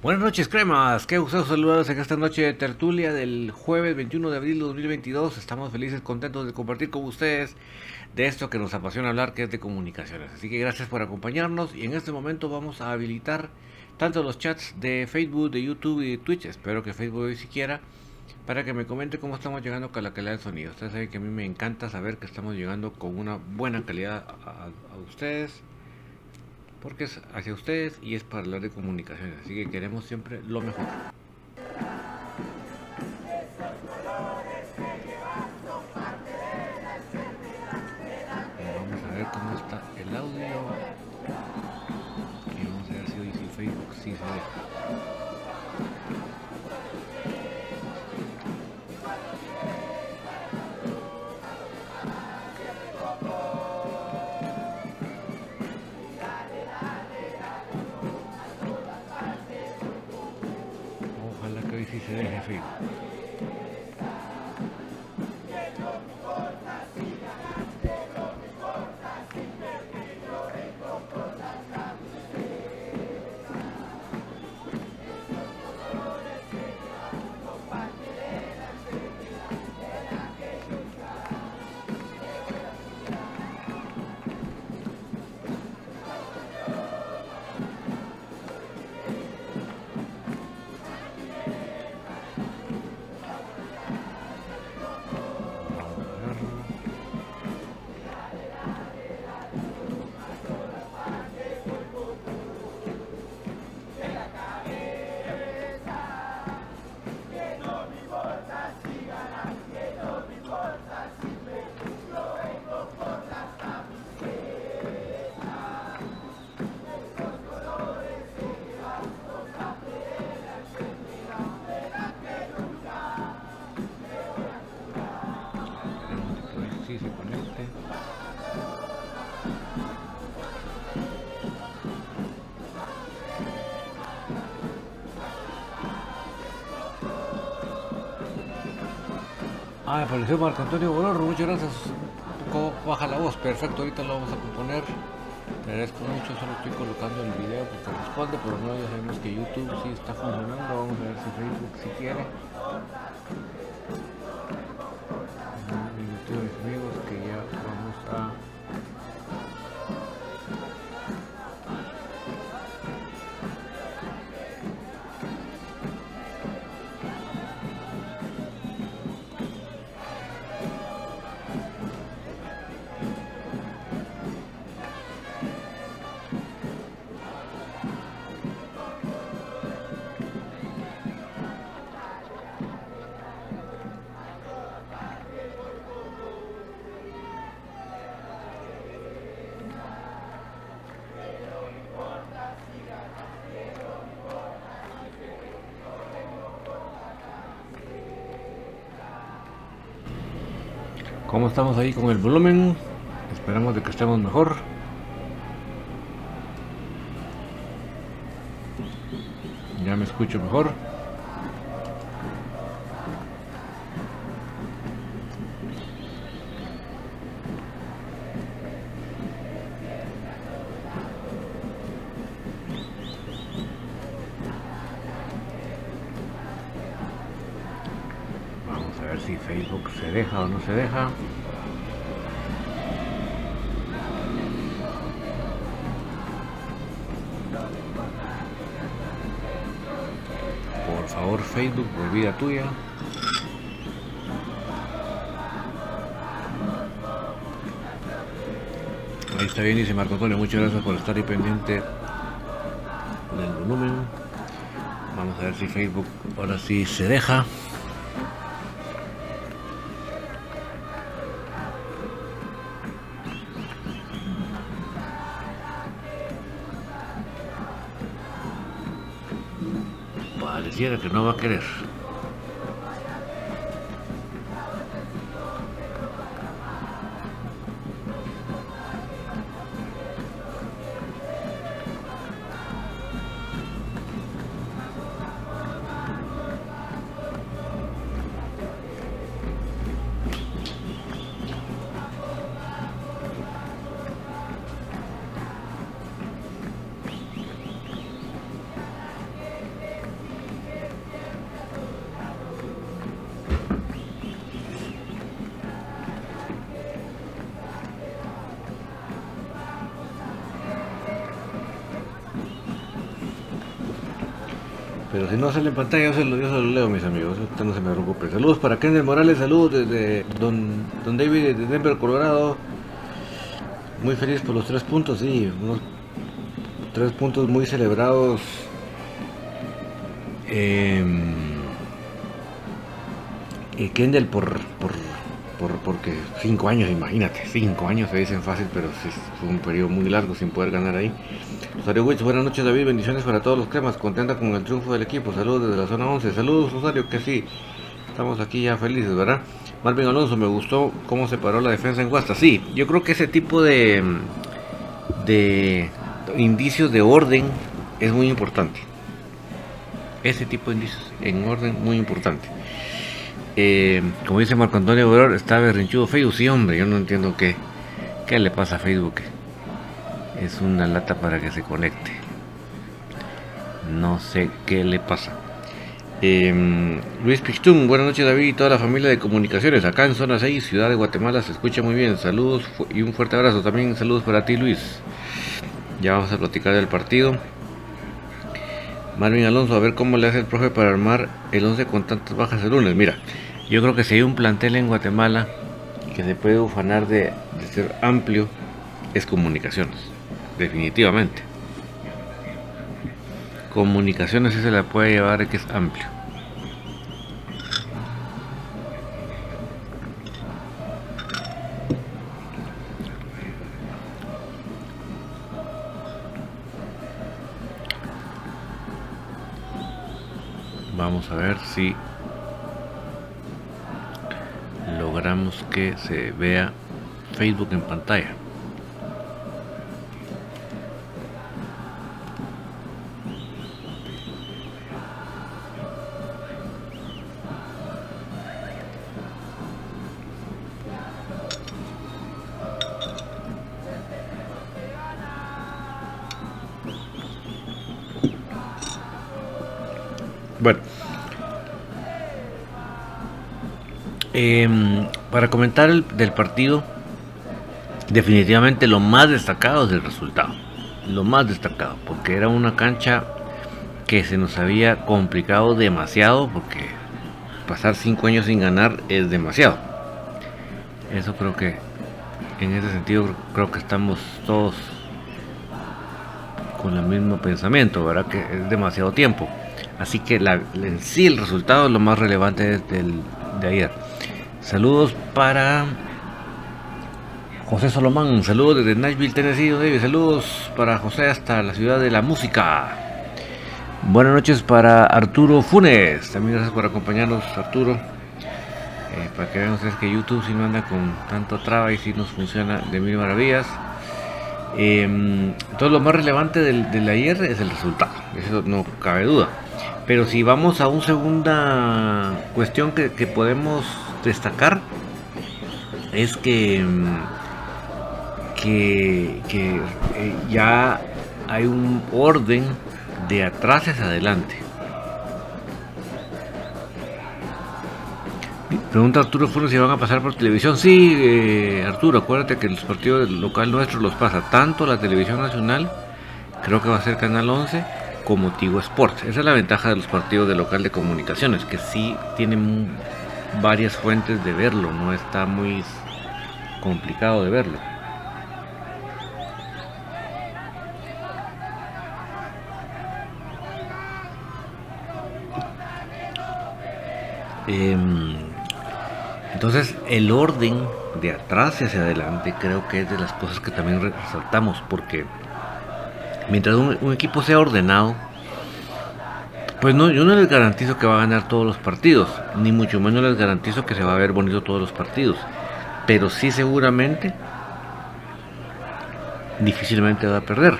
Buenas noches, cremas. Qué gusto saludarlos en esta noche de tertulia del jueves 21 de abril de 2022. Estamos felices, contentos de compartir con ustedes de esto que nos apasiona hablar, que es de comunicaciones. Así que gracias por acompañarnos y en este momento vamos a habilitar tanto los chats de Facebook, de YouTube y de Twitch. Espero que Facebook hoy siquiera para que me comente cómo estamos llegando con la calidad del sonido. Ustedes saben que a mí me encanta saber que estamos llegando con una buena calidad a, a ustedes porque es hacia ustedes y es para hablar de comunicaciones, así que queremos siempre lo mejor. Apareció Marco Antonio Bororro, muchas gracias. Baja la voz, perfecto, ahorita lo vamos a componer. Te agradezco mucho, solo estoy colocando el video porque responde, pero no, ya sabemos que YouTube sí está funcionando, vamos a ver si Facebook si quiere. Estamos ahí con el volumen? Esperamos de que estemos mejor. Ya me escucho mejor. Facebook se deja o no se deja. Por favor, Facebook, por vida tuya. Ahí está bien, dice Marco Antonio. Muchas gracias por estar ahí pendiente del volumen. Vamos a ver si Facebook ahora sí se deja. Que no va a querer. Si no sale en pantalla, yo se lo, leo, mis amigos. Usted no se me preocupe. Saludos para Kenneth Morales, saludos desde Don, Don David de Denver, Colorado. Muy feliz por los tres puntos, sí. Unos tres puntos muy celebrados. Y Kendall por, por, por, porque cinco años, imagínate, cinco años se dicen fácil, pero sí, fue un periodo muy largo sin poder ganar ahí. Rosario buenas noches David, bendiciones para todos los cremas, contenta con el triunfo del equipo, saludos desde la zona 11, saludos Rosario, que sí, estamos aquí ya felices, ¿verdad? Marvin Alonso, me gustó cómo se paró la defensa en Guasta, sí, yo creo que ese tipo de, de indicios de orden es muy importante, ese tipo de indicios en orden muy importante. Eh, como dice Marco Antonio Obror, está berrinchudo Facebook, sí hombre, yo no entiendo qué, qué le pasa a Facebook es una lata para que se conecte. No sé qué le pasa. Eh, Luis Pichtún, buenas noches David y toda la familia de comunicaciones. Acá en zona 6, Ciudad de Guatemala, se escucha muy bien. Saludos y un fuerte abrazo. También saludos para ti Luis. Ya vamos a platicar del partido. Marvin Alonso, a ver cómo le hace el profe para armar el 11 con tantas bajas el lunes. Mira, yo creo que si hay un plantel en Guatemala que se puede ufanar de, de ser amplio, es comunicaciones definitivamente. Comunicaciones se la puede llevar que es amplio. Vamos a ver si logramos que se vea Facebook en pantalla. Eh, para comentar el, del partido, definitivamente lo más destacado es el resultado. Lo más destacado, porque era una cancha que se nos había complicado demasiado, porque pasar cinco años sin ganar es demasiado. Eso creo que, en ese sentido, creo que estamos todos con el mismo pensamiento, ¿verdad? Que es demasiado tiempo. Así que la, en sí el resultado es lo más relevante del, de ayer. Saludos para José Solomán, saludos desde Nashville, Tennessee. David. Saludos para José hasta la ciudad de la música. Buenas noches para Arturo Funes. También gracias por acompañarnos, Arturo. Eh, para que vean ustedes que YouTube si no anda con tanto traba y si nos funciona de mil maravillas. Eh, entonces lo más relevante del, del ayer es el resultado, eso no cabe duda. Pero si vamos a una segunda cuestión que, que podemos destacar, es que, que, que eh, ya hay un orden de atrás hacia adelante. Pregunta Arturo Funes si van a pasar por televisión. Sí, eh, Arturo, acuérdate que los partidos local nuestro los pasa tanto la televisión nacional, creo que va a ser Canal 11, como Tigo Sports. Esa es la ventaja de los partidos de local de comunicaciones, que sí tienen varias fuentes de verlo, no está muy complicado de verlo. Em, entonces el orden de atrás hacia adelante creo que es de las cosas que también resaltamos porque mientras un, equipo sea ordenado, pues no, yo no les garantizo que va a ganar todos los partidos, ni mucho menos les garantizo que se va a ver bonito todos los partidos, pero sí seguramente difícilmente va a perder.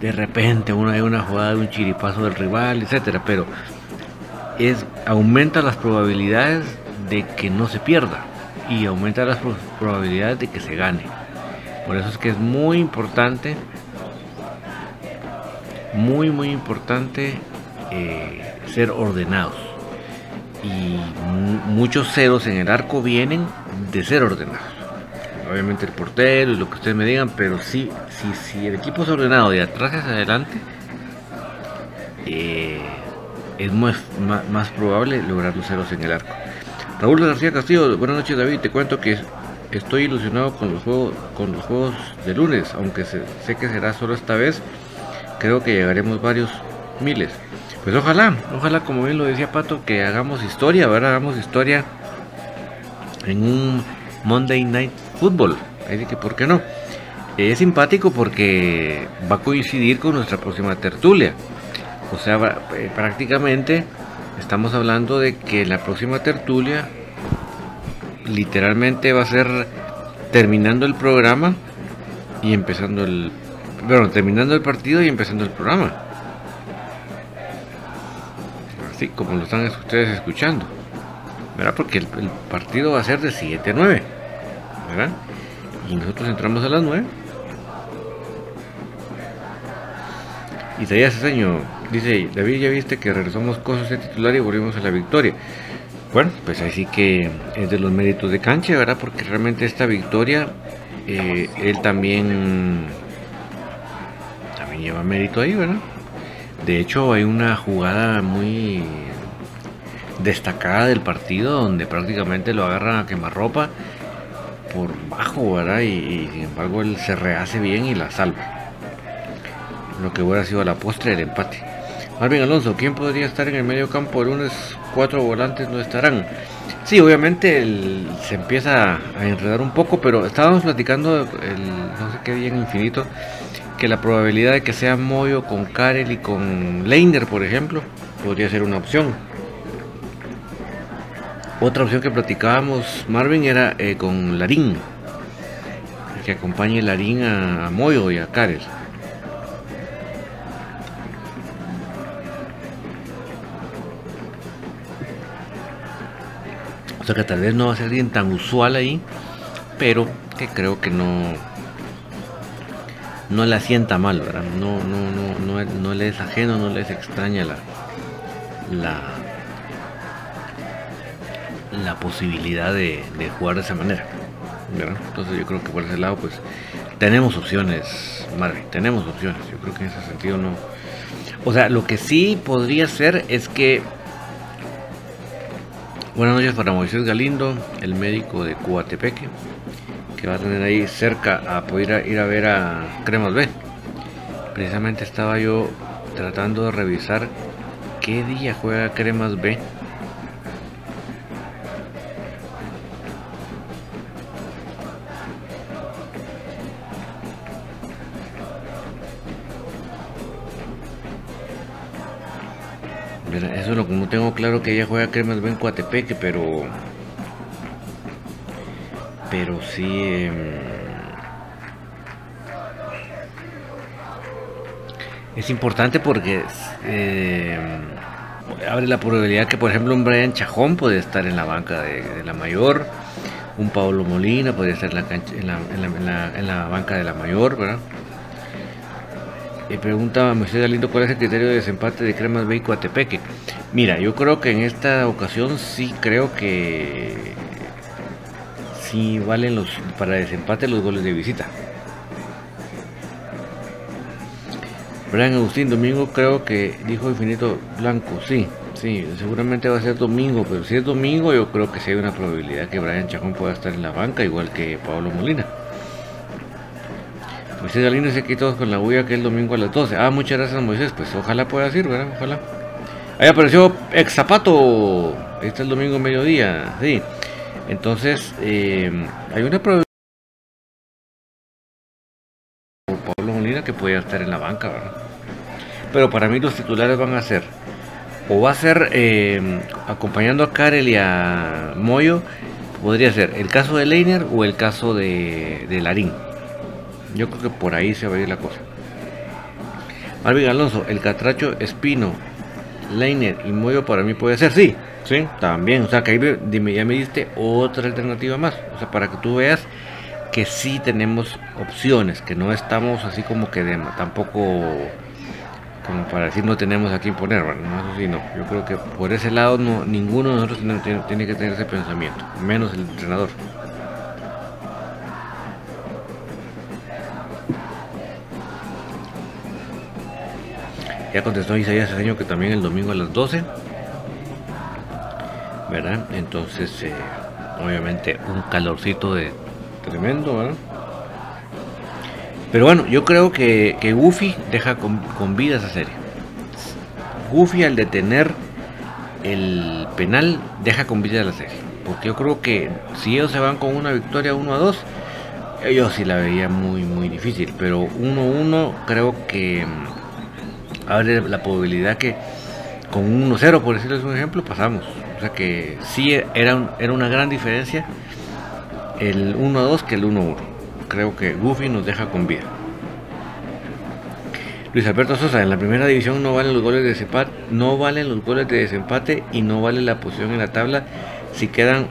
De repente uno hay una jugada de un chiripazo del rival, etcétera, pero es aumenta las probabilidades de que no se pierda y aumenta las probabilidades de que se gane. Por eso es que es muy importante, muy muy importante eh, ser ordenados. Y muchos ceros en el arco vienen de ser ordenados. Obviamente el portero y lo que ustedes me digan, pero sí, si el equipo es ordenado de atrás hacia adelante, eh, es más, más, probable lograr los ceros en el arco. Raúl García Castillo, buenas noches David, te cuento que estoy ilusionado con los juegos, con los juegos de lunes, aunque sé que será solo esta vez, creo que llegaremos varios miles. Pues ojalá, ojalá como bien lo decía Pato, que hagamos historia, ¿verdad? Hagamos historia en un Monday Night Football. Así que, ¿por qué no? Es simpático porque va a coincidir con nuestra próxima tertulia. O sea, eh, prácticamente estamos hablando de que la próxima tertulia literalmente va a ser terminando el programa y empezando el... Bueno, terminando el partido y empezando el programa. Como lo están ustedes escuchando. ¿Verdad? Porque el, partido va a ser de 7 a 9. ¿Verdad? Y nosotros entramos a las 9. Isaías año Dice, David, ya viste que regresamos cosas de titular y volvimos a la victoria. Bueno, pues así que es de los méritos de cancha, ¿verdad? Porque realmente esta victoria, eh, él también, también lleva mérito ahí, ¿verdad? De hecho, hay una jugada muy destacada del partido donde prácticamente lo agarran a quemarropa por bajo, ¿verdad? Y, sin embargo él se rehace bien y la salva. Lo que hubiera sido la postre del empate. Marvin Alonso, ¿quién podría estar en el medio campo el lunes? Cuatro volantes no estarán. Sí, obviamente se empieza a enredar un poco, pero estábamos platicando el no sé qué día en infinito que la probabilidad de que sea Moyo con Karel y con Leiner, por ejemplo, podría ser una opción. Otra opción que platicábamos, Marvin, era eh, con Larín, que acompañe Larín a, a Moyo y a Karel. O sea que tal vez no va a ser alguien tan usual ahí, pero que creo que no no le sienta mal, ¿verdad? No, no, no, no, le es ajeno, no le es extraña la, la, la posibilidad de, jugar de esa manera. ¿verdad? Entonces yo creo que por ese lado pues tenemos opciones, Marvin, tenemos opciones. Yo creo que en ese sentido no. O sea, lo que sí podría ser es que Buenas noches para Moisés Galindo, el médico de Cuatepeque, que va a tener ahí cerca a poder ir a ver a Cremas B. Precisamente estaba yo tratando de revisar qué día juega Cremas B Eso es lo que tengo claro que ella juega Cremas en Coatepeque, pero. Pero sí. Em, es importante porque em, abre la probabilidad que, por ejemplo, un Brian Chajón puede estar en la banca de, la mayor, un Pablo Molina podría estar en la, en la, banca de la mayor, ¿verdad? eh, pregunta Moisés Galindo cuál es el criterio de desempate de Cremas Beico a Tepeque. Mira, yo creo que en esta ocasión sí creo que sí valen los para desempate los goles de visita. Brian Agustín, domingo creo que dijo Infinito Blanco, sí, sí, seguramente va a ser domingo, pero si es domingo yo creo que sí hay una probabilidad que Brian Chajón pueda estar en la banca, igual que Pablo Molina. Moisés Galindo dice aquí todos con la bulla que el domingo a las 12. Ah, muchas gracias Moisés, pues ojalá pueda ir, ¿verdad? Ojalá. Ahí apareció ex zapato. Este el domingo mediodía, sí. Entonces, eh, hay una probabilidad Pablo Molina que puede estar en la banca. Pero para mí los titulares van a ser, o va a ser eh, acompañando a Karel y a Moyo, podría ser el caso de Leiner o el caso de, de Larín. Yo creo que por ahí se va a ir la cosa. Marvin Alonso, el Catracho Espino, Leiner y Moyo para mí puede ser, sí, sí, también. O sea que ahí dime, ya me diste otra alternativa más. O sea, para que tú veas que sí tenemos opciones, que no estamos así como que de, tampoco como para decir no tenemos a quién poner, bueno, no, eso sí no. Yo creo que por ese lado no, ninguno de nosotros tiene, tiene que tener ese pensamiento, menos el entrenador. Ya contestó Isaías año que también el domingo a las 12. ¿Verdad? Entonces, eh, obviamente, un calorcito de tremendo, ¿verdad? Pero bueno, yo creo que, que Goofy deja con, con, vida esa serie. Goofy al detener el penal deja con vida la serie. Porque yo creo que si ellos se van con una victoria 1 a 2, yo sí la veía muy, muy difícil. Pero 1-1 creo que abre la probabilidad que con un 1-0, por decirles un ejemplo, pasamos. O sea que sí era, un, era una gran diferencia el 1-2 que el 1-1. Creo que Goofy nos deja con vida. Luis Alberto Sosa, en la primera división no valen los goles de desempate, no valen los goles de desempate y no vale la posición en la tabla. Si quedan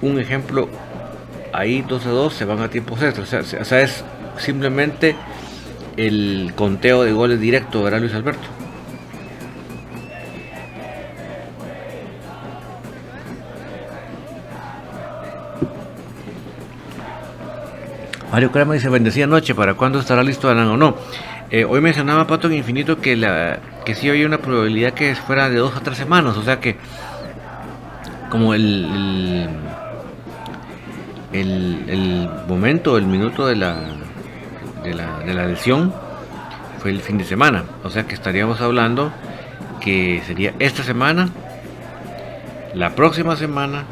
un ejemplo ahí 2 a 2 se van a tiempos extras. O sea, es simplemente el conteo de goles directo, ¿verdad Luis Alberto? Mario Crema dice, bendecida noche, ¿para cuándo estará listo Alan o no? Eh, hoy mencionaba Pato en Infinito que, la, que sí había una probabilidad que fuera de dos a tres semanas, o sea que como el, el momento, el minuto de la, de la, lesión fue el fin de semana, o sea que estaríamos hablando que sería esta semana, la próxima semana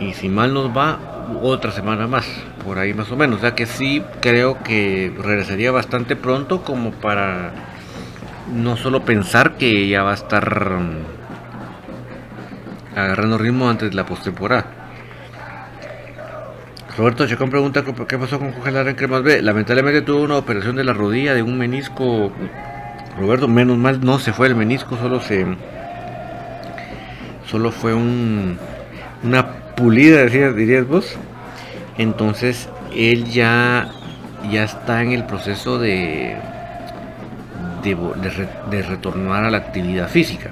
y si mal nos va, otra semana más, por ahí más o menos. O sea que sí creo que regresaría bastante pronto como para no solo pensar que ya va a estar um, agarrando ritmo antes de la postemporada. Roberto Chacón pregunta qué pasó con Congelar en Cremas B. Lamentablemente tuvo una operación de la rodilla de un menisco. Roberto, menos mal no se fue el menisco, solo se. Solo fue un, una pulida, dirías vos. Entonces él ya, ya está en el proceso de, de, retornar a la actividad física.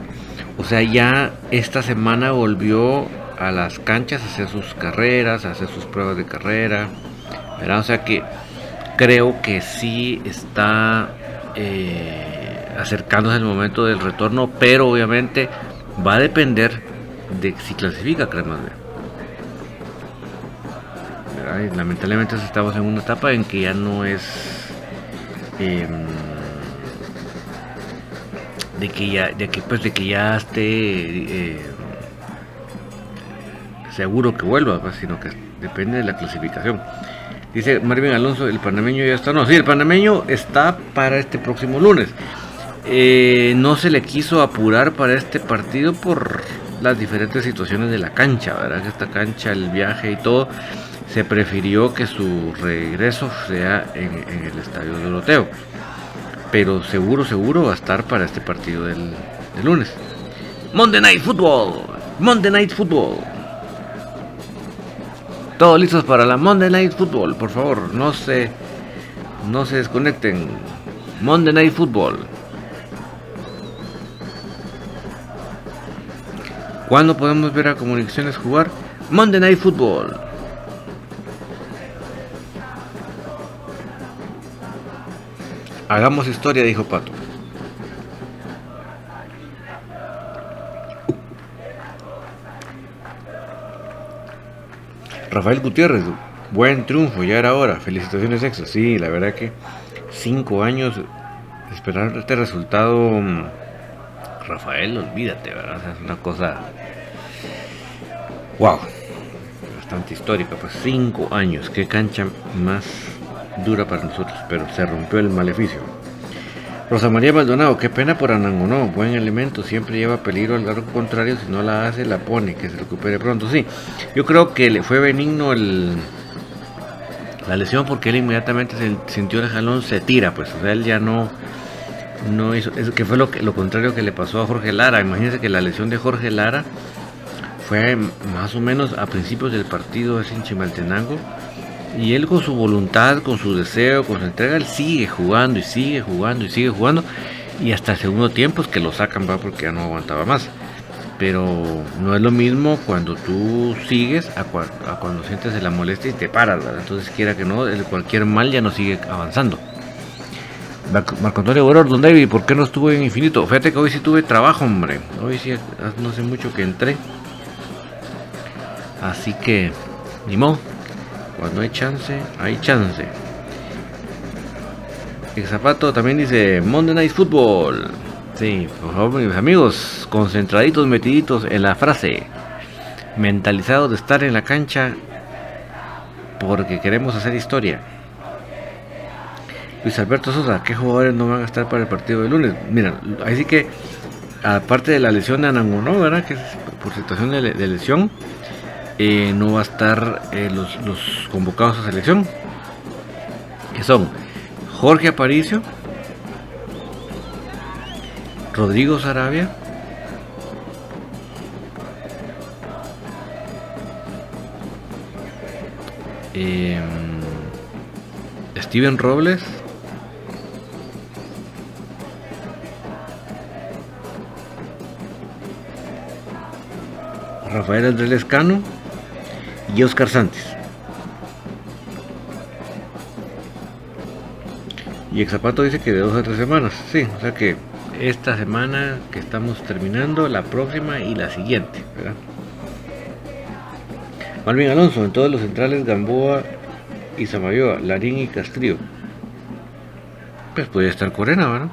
O sea, ya esta semana volvió a las canchas hacer sus carreras, hacer sus pruebas de carrera. ¿verdad? O sea que creo que sí está eh, acercándose el momento del retorno, pero obviamente va a depender de si clasifica Cremas B lamentablemente estamos en una etapa en que ya no es eh, de que ya de que pues de que ya esté eh, seguro que vuelva pues, sino que depende de la clasificación dice Marvin Alonso el panameño ya está no sí el panameño está para este próximo lunes eh, no se le quiso apurar para este partido por las diferentes situaciones de la cancha verdad que esta cancha el viaje y todo se prefirió que su regreso sea en, el estadio de Doroteo. Pero seguro, seguro va a estar para este partido del lunes. Monday Night Football. Monday Night Football. Todos listos para la Monday Night Football, por favor, no se no se desconecten. Monday Night Football. ¿Cuándo podemos ver a Comunicaciones jugar? Monday Night Football. Hagamos historia, dijo Pato. Rafael Gutiérrez, buen triunfo, ya era hora. Felicitaciones, Exo. Sí, la verdad que cinco años esperar este resultado. Mm, Rafael, olvídate, ¿verdad? es una cosa. ¡Wow! Bastante histórica, pues cinco años. Qué cancha más dura para nosotros, pero se rompió el maleficio. Rosa María Maldonado, qué pena por Anangonó, buen elemento, siempre lleva peligro al lado contrario, si no la hace, la pone, que se recupere pronto. Sí, yo creo que le fue benigno el, la lesión porque él inmediatamente se sintió el jalón, se tira, pues, o sea, él ya no, no hizo, eso que fue lo, lo contrario que le pasó a Jorge Lara. Imagínense que la lesión de Jorge Lara fue más o menos a principios del partido en Chimaltenango y él con su voluntad, con su deseo, con su entrega, él sigue jugando y sigue jugando y sigue jugando. Y hasta el segundo tiempo es que lo sacan, va porque ya no aguantaba más. Pero no es lo mismo cuando tú sigues a, cuando sientes la molestia y te paras, ¿verdad? Entonces, quiera que no, cualquier mal ya no sigue avanzando. Marco Antonio Boror, Don David, ¿por qué no estuve en Infinito? Fíjate que hoy sí tuve trabajo, hombre. Hoy sí, no sé mucho que entré. Así que, ni modo. Cuando hay chance, hay chance. El zapato también dice Monday Night Football. Sí, por favor, mis amigos, concentraditos, metiditos en la frase. Mentalizados de estar en la cancha porque queremos hacer historia. Luis Alberto Sosa, ¿qué jugadores no van a estar para el partido de lunes? Mira, ahí sí que, aparte de la lesión de Anangonó, ¿verdad? Que es por situación de lesión, eh, no va a estar eh, los, convocados a selección, que son Jorge Aparicio, Rodrigo Sarabia, em, Steven Robles, Rafael Andrés Lescano, y Oscar Santos. Y Exapato dice que de dos a tres semanas. Sí, o sea que esta semana que estamos terminando, la próxima y la siguiente. ¿verdad? Malvin Alonso, en todos los centrales Gamboa y Samayoa, Larín y Castrillo. Pues puede estar Corena, ¿verdad?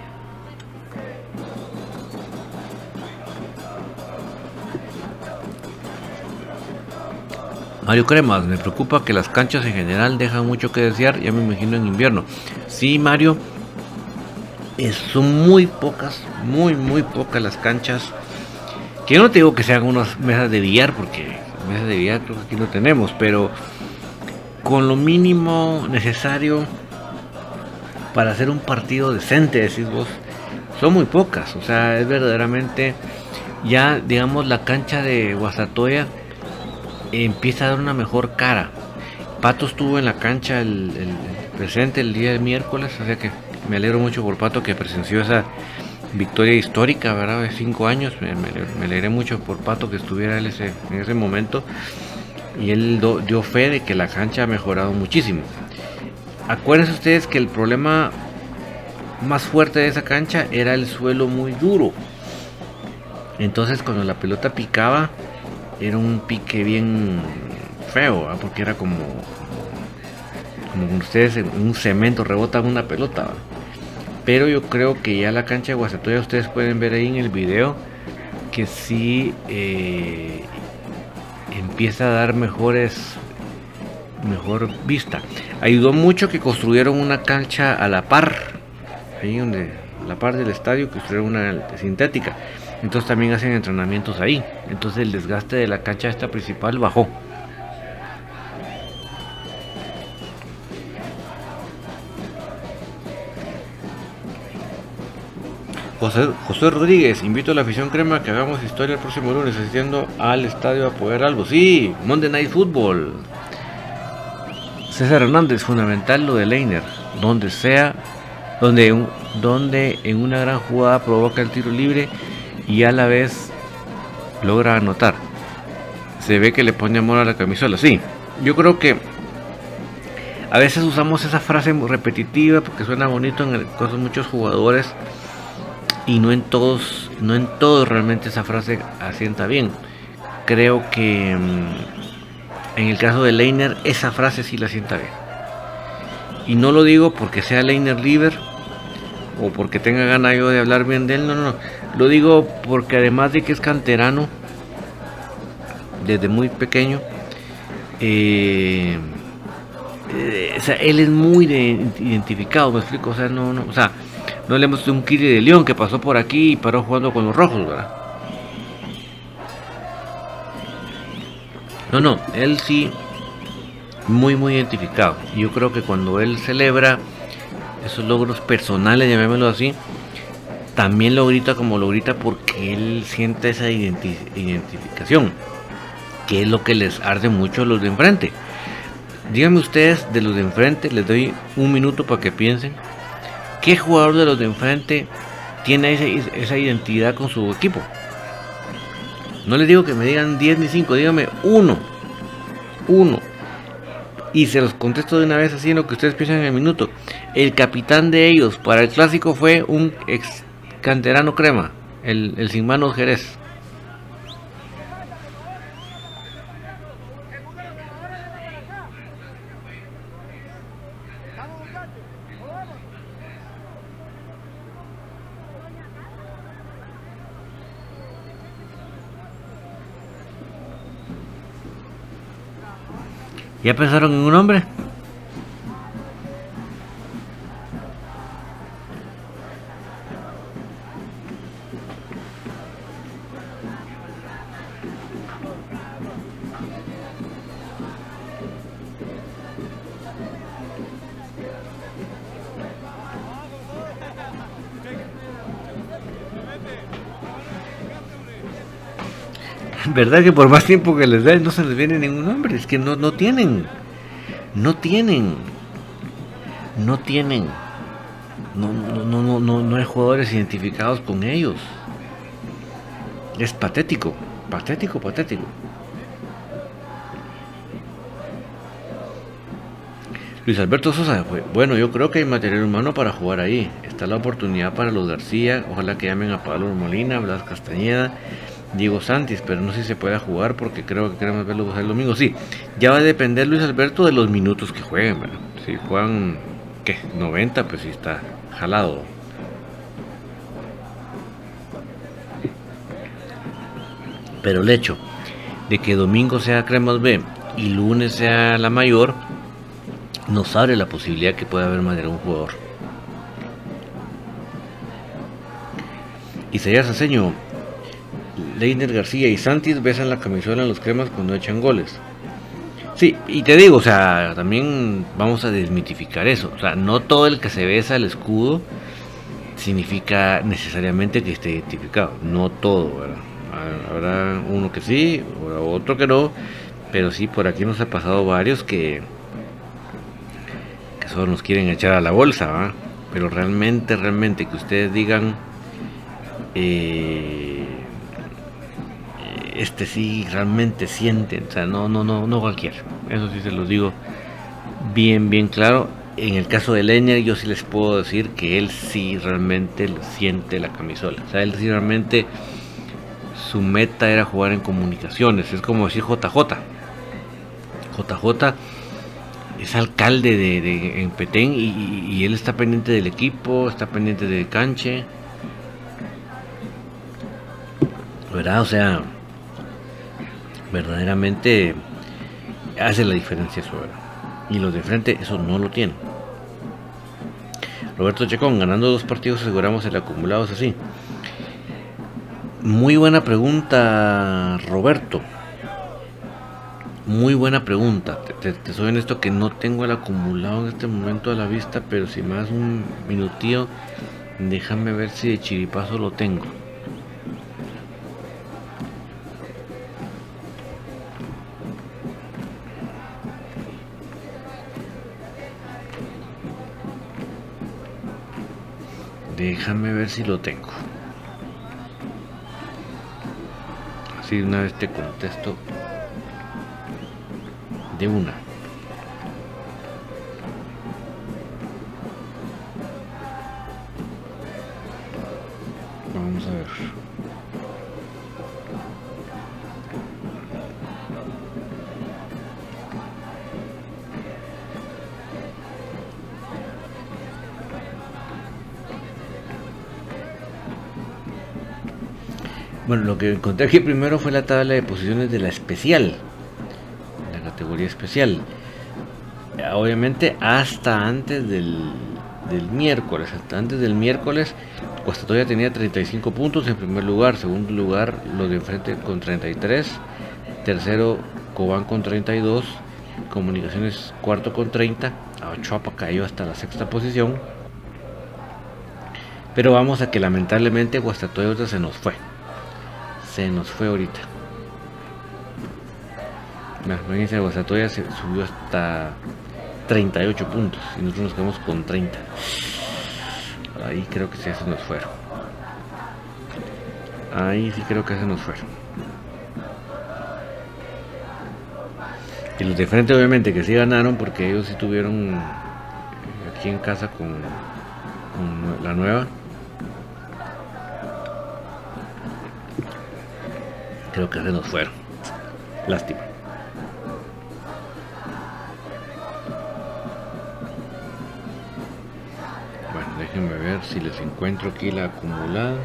Mario Cremas, me preocupa que las canchas en general dejan mucho que desear, ya me imagino en invierno. Sí, Mario, son muy pocas, muy, muy pocas las canchas. Que no te digo que sean unas mesas de billar, porque mesas de billar creo que aquí no tenemos, pero con lo mínimo necesario para hacer un partido decente, decís vos, son muy pocas. O sea, es verdaderamente ya, digamos, la cancha de Guasatoya empieza a dar una mejor cara. Pato estuvo en la cancha el, presente el día de miércoles, o sea que me alegro mucho por Pato que presenció esa victoria histórica, ¿verdad? De cinco años. Me, alegré mucho por Pato que estuviera en ese, en ese momento. Y él dio fe de que la cancha ha mejorado muchísimo. Acuérdense ustedes que el problema más fuerte de esa cancha era el suelo muy duro. Entonces cuando la pelota picaba, era un pique bien feo, porque era como como ustedes en un cemento rebotan una pelota. Pero yo creo que ya la cancha de Guasatoya ustedes pueden ver ahí en el video que sí eh, empieza a dar mejores mejor vista. Ayudó mucho que construyeron una cancha a la par, ahí donde la par del estadio construyeron una sintética entonces también hacen entrenamientos ahí. Entonces el desgaste de la cancha esta principal bajó. José, José, Rodríguez, invito a la afición crema que hagamos historia el próximo lunes asistiendo al estadio a poder algo. Sí, Monday Night Football. César Hernández, fundamental lo de Leiner. Donde sea donde, donde en una gran jugada provoca el tiro libre y a la vez logra anotar. Se ve que le pone amor a la camisola. Sí, yo creo que a veces usamos esa frase repetitiva porque suena bonito en el caso de muchos jugadores y no en todos, no en todos realmente esa frase asienta bien. Creo que mm, en el caso de Leiner esa frase sí la sienta bien. Y no lo digo porque sea Leiner Liver o porque tenga ganas yo de hablar bien de él, no, no, no. Lo digo porque además de que es canterano, desde muy pequeño, eh, él es muy identificado, me explico, o sea, no, no, o sea, no hablemos de un Kiri de León que pasó por aquí y paró jugando con los rojos, ¿verdad? No, no, él sí, muy, muy identificado. Yo creo que cuando él celebra esos logros personales, llamémoslo así, también lo grita como lo grita porque él siente esa identificación, que es lo que les arde mucho a los de enfrente. Díganme ustedes de los de enfrente, les doy un minuto para que piensen. ¿Qué jugador de los de enfrente tiene esa, identidad con su equipo? No les digo que me digan 10 ni 5, díganme uno. Uno. Y se los contesto de una vez así en lo que ustedes piensan en el minuto. El capitán de ellos para el clásico fue un ex canterano crema, el, el sin manos Jerez. ¿Ya pensaron en un nombre? ¿Verdad que por más tiempo que les den no se les viene ningún nombre? Es que no, no tienen. No tienen. No tienen. No, no, no, no, no hay jugadores identificados con ellos. Es patético. Patético, patético. Luis Alberto Sosa, bueno, yo creo que hay material humano para jugar ahí. Está la oportunidad para los García, ojalá que llamen a Pablo Molina, Blas Castañeda, Diego Santis, pero no sé si se pueda jugar porque creo que queremos verlo el domingo. Sí, ya va a depender Luis Alberto de los minutos que jueguen. Si juegan, ¿qué? 90, pues sí está jalado. Pero el hecho de que domingo sea Cremas B y lunes sea la mayor, nos abre la posibilidad que pueda haber más de un jugador. Y sería Saseño Leiner García y Santis besan la camisola en los cremas cuando echan goles. Sí, y te digo, o sea, también vamos a desmitificar eso. O sea, no todo el que se besa el escudo significa necesariamente que esté identificado. No todo, ¿verdad? Habrá uno que sí, otro que no, pero sí, por aquí nos ha pasado varios que, que solo nos quieren echar a la bolsa, ¿verdad? Pero realmente, realmente que ustedes digan... Eh, este sí realmente sienten, o sea, no, no, no, no cualquiera. Eso sí se los digo bien, bien claro. En el caso de Leña, yo sí les puedo decir que él sí realmente siente la camisola. O sea, él sí realmente su meta era jugar en comunicaciones. Es como decir JJ. JJ es alcalde de, en Petén y, y, él está pendiente del equipo, está pendiente del canche. ¿Verdad? O sea, verdaderamente hace la diferencia eso, Y los de frente eso no lo tienen. Roberto Chacón, ganando dos partidos aseguramos el acumulado, es así. Muy buena pregunta, Roberto. Muy buena pregunta. Te, en esto que no tengo el acumulado en este momento a la vista, pero si más un minutillo, déjame ver si de chiripazo lo tengo. Déjame ver si lo tengo. Así una vez te contesto de una. Lo que encontré aquí primero fue la tabla de posiciones de la especial, la categoría especial. Obviamente hasta antes del, miércoles, hasta antes del miércoles, Guastatoya tenía 35 puntos en primer lugar, segundo lugar los de enfrente con 33, tercero Cobán con 32, Comunicaciones cuarto con 30, Achuapa cayó hasta la sexta posición. Pero vamos a que lamentablemente Guastatoya se nos fue se nos fue ahorita. La provincia de se subió hasta 38 puntos y nosotros nos quedamos con 30. Ahí creo que sí se nos fueron. Ahí sí creo que se nos fueron. Y los de frente obviamente que sí ganaron porque ellos sí tuvieron aquí en casa con la nueva creo que se nos fueron. Lástima. Bueno, déjenme ver si les encuentro aquí la acumulada.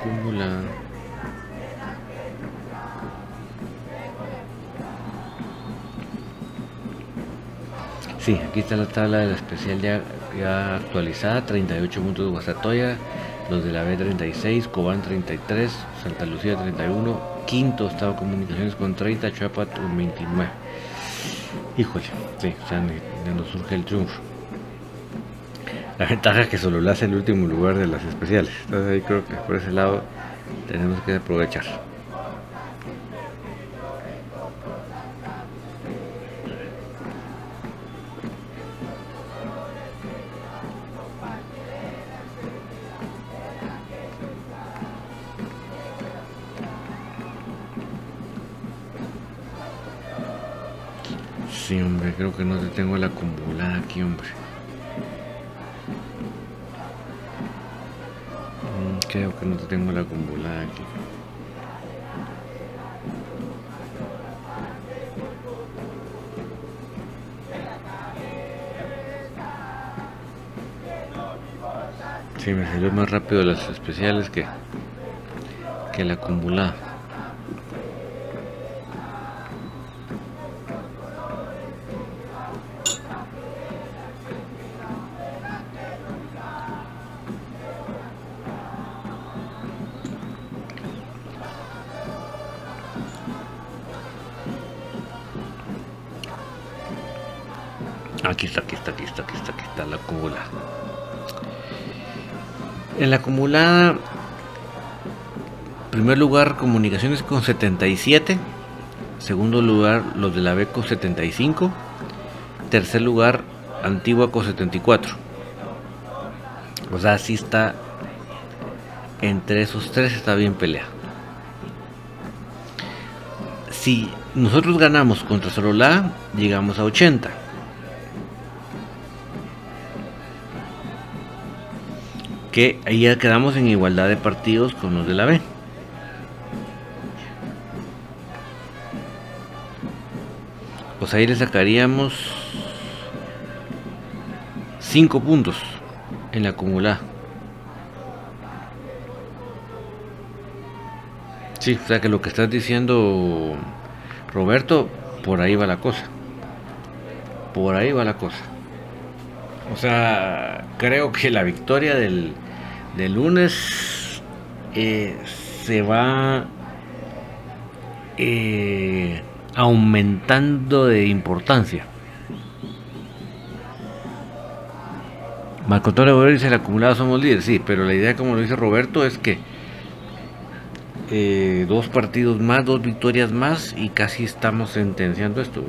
Encuentro aquí la acumulada. Sí, aquí está la tabla de la especial ya, actualizada, 38 puntos de Guasatoya, los de la B36, Cobán 33, Santa Lucía 31, quinto Estado Comunicaciones con 30, Chuapat con 29. Híjole, sí, ya nos surge el triunfo. La ventaja es que solo lo hace el último lugar de las especiales. Entonces ahí creo que por ese lado tenemos que aprovechar. Sí, hombre, creo que no te tengo la acumulada aquí, hombre. No tengo la acumulada aquí. Sí, me salió más rápido las especiales que, que la acumulada. Aquí está, aquí está, aquí está, aquí está, aquí está la acumulada. En la acumulada, primer lugar, comunicaciones con 77. Segundo lugar, los de la B con 75. Tercer lugar, Antigua con 74. O sea, así está. Entre esos tres está bien peleado. Si nosotros ganamos contra Sololá, llegamos a 80. Que ahí ya quedamos en igualdad de partidos con los de la B. Pues ahí le sacaríamos 5 puntos en la acumulada. Sí, o sea que lo que estás diciendo, Roberto, por ahí va la cosa. Por ahí va la cosa. O sea, creo que la victoria del, lunes eh, se va eh, aumentando de importancia. Marco Antonio dice, el acumulado somos líderes, sí, pero la idea, como lo dice Roberto, es que eh, dos partidos más, dos victorias más y casi estamos sentenciando esto.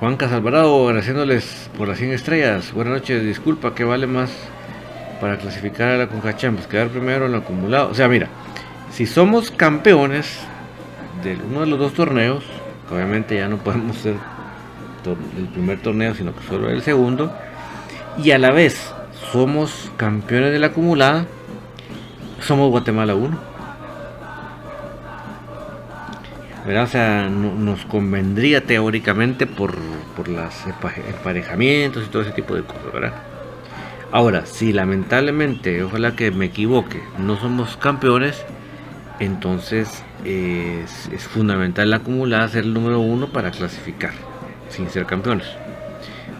Juan Casalvarado, agradeciéndoles por las 100 estrellas. Buenas noches, disculpa, ¿qué vale más para clasificar a la Conca Champions? Quedar primero en el acumulado. O sea, mira, si somos campeones de uno de los dos torneos, obviamente ya no podemos ser el primer torneo, sino que solo el segundo, y a la vez somos campeones de la acumulada, somos Guatemala 1. O sea, nos convendría teóricamente por, por los emparejamientos y todo ese tipo de cosas, ¿verdad? Ahora, si lamentablemente, ojalá que me equivoque, no somos campeones, entonces es, es fundamental la acumulada ser el número uno para clasificar, sin ser campeones.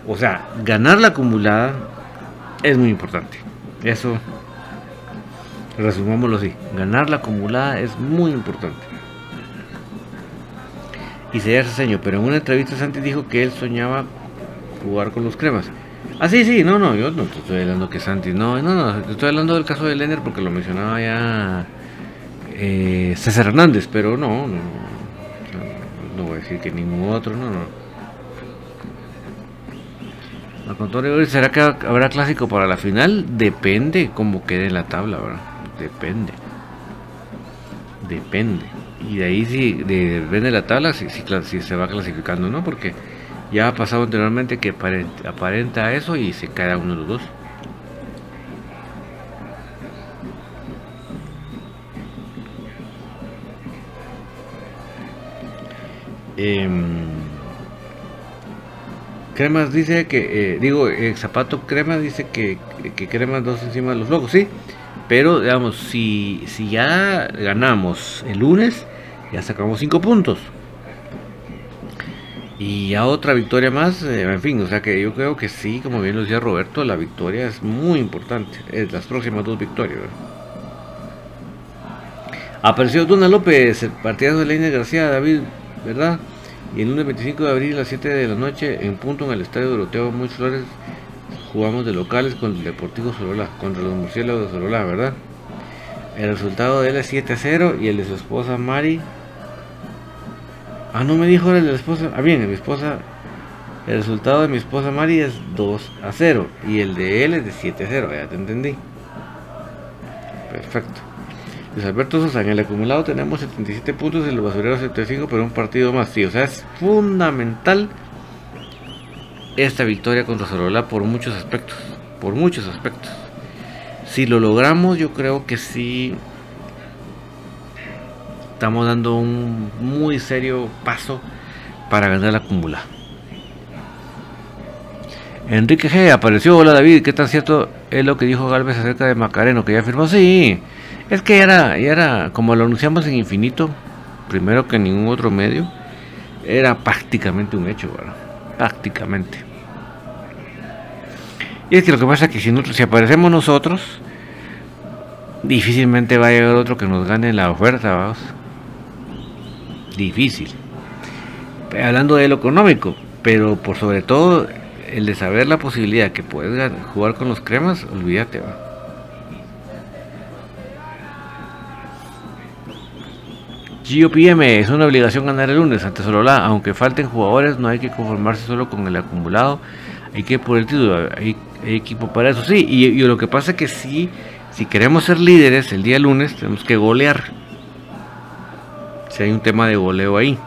O sea, ganar la acumulada es muy importante. Eso, resumámoslo así, ganar la acumulada es muy importante y se señor, pero en una entrevista Santi dijo que él soñaba jugar con los cremas. Ah, sí, sí, no, no, yo no estoy hablando que Santi, no, no, no, estoy hablando del caso de Lenner porque lo mencionaba ya eh, César Hernández, pero no, no, no, voy a decir que ningún otro, no, no. Al contrario, ¿será que habrá clásico para la final? Depende cómo quede la tabla, ¿verdad? Depende. Depende y de ahí si de, de la tabla si, se va clasificando, ¿no? Porque ya ha pasado anteriormente que aparenta, eso y se cae uno de los dos. Em, Cremas dice que, eh, digo, el Zapato Cremas dice que, que Cremas dos encima de los locos, sí. Pero, digamos, si, si ya ganamos el lunes, ya sacamos 5 puntos. Y ya otra victoria más, eh, en fin, o sea que yo creo que sí, como bien lo decía Roberto, la victoria es muy importante. Es las próximas dos victorias. Apareció Dona López, el partidazo de Leina García, David, ¿verdad? Y el lunes 25 de abril a las 7 de la noche, en punto en el estadio Doroteo Muy Flores, jugamos de locales con el Deportivo Solola, contra los murciélagos de Solola, ¿verdad? El resultado de él es 7 a 0 y el de su esposa Mari. Ah, no me dijo el de la esposa. Ah, bien, mi esposa. El resultado de mi esposa Mari es 2 a 0 y el de él es de 7 a 0, ya te entendí. Perfecto. Luis Alberto Sosa, en el acumulado tenemos 77 puntos el basurero 75, pero un partido más. Sí, o sea, es fundamental esta victoria contra Sorola por muchos aspectos. Por muchos aspectos. Si lo logramos, yo creo que sí estamos dando un muy serio paso para ganar la acumula. Enrique G apareció, hola David, ¿qué tan cierto es lo que dijo Galvez acerca de Macareno que ya firmó? Sí, es que era, era como lo anunciamos en Infinito, primero que en ningún otro medio, era prácticamente un hecho, prácticamente. Y es que lo que pasa es que si, nosotros, si aparecemos nosotros, difícilmente va a llegar otro que nos gane la oferta, vamos. Difícil. Hablando de lo económico, pero por sobre todo el de saber la posibilidad que puedes jugar con los cremas, olvídate, va. GOPM es una obligación ganar el lunes ante Solola, aunque falten jugadores, no hay que conformarse solo con el acumulado, hay que por el título, hay equipo para eso. Sí, y, lo que pasa es que sí, si queremos ser líderes el día lunes, tenemos que golear. Si hay un tema de goleo ahí.